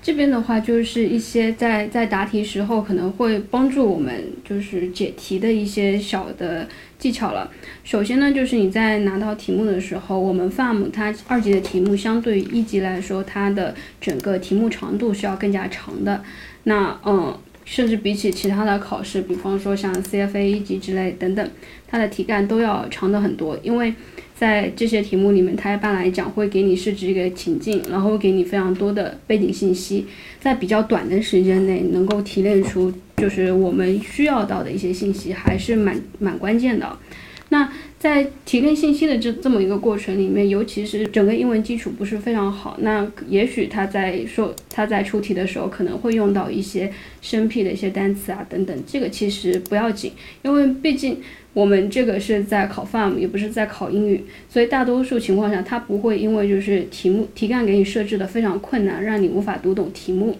这边的话就是一些在在答题时候可能会帮助我们就是解题的一些小的技巧了。首先呢，就是你在拿到题目的时候，我们 FAM 它二级的题目相对于一级来说，它的整个题目长度是要更加长的。那嗯，甚至比起其他的考试，比方说像 CFA 一级之类等等，它的题干都要长的很多，因为。在这些题目里面，它一般来讲会给你设置一个情境，然后给你非常多的背景信息，在比较短的时间内能够提炼出就是我们需要到的一些信息，还是蛮蛮关键的。那在提炼信息的这这么一个过程里面，尤其是整个英文基础不是非常好，那也许他在说他在出题的时候可能会用到一些生僻的一些单词啊等等，这个其实不要紧，因为毕竟。我们这个是在考 FAM，也不是在考英语，所以大多数情况下，它不会因为就是题目题干给你设置的非常困难，让你无法读懂题目。